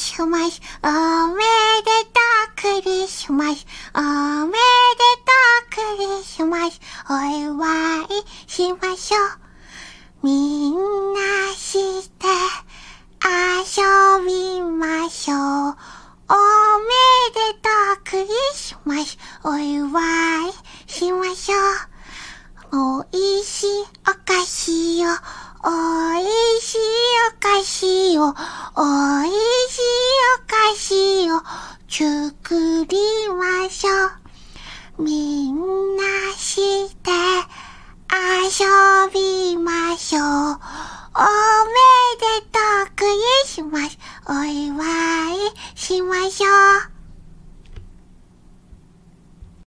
おめでとうクリスマス。おめでとうクリスマス。おめでとうクリスマス。お祝いしましょう。みんなして遊びましょう。おめでとうクリスマス。お祝いしましょう。おいしいお菓子を、おいしいお菓子を、おいしいお菓子を作りましょう。みんなして遊びましょう。おめでとうクリスマス。お祝いしましょう。